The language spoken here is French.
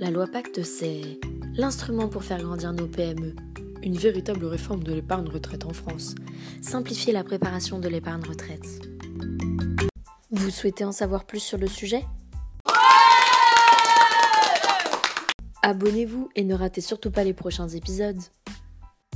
La loi Pacte, c'est l'instrument pour faire grandir nos PME. Une véritable réforme de l'épargne retraite en France. Simplifier la préparation de l'épargne retraite. Vous souhaitez en savoir plus sur le sujet? Abonnez-vous et ne ratez surtout pas les prochains épisodes.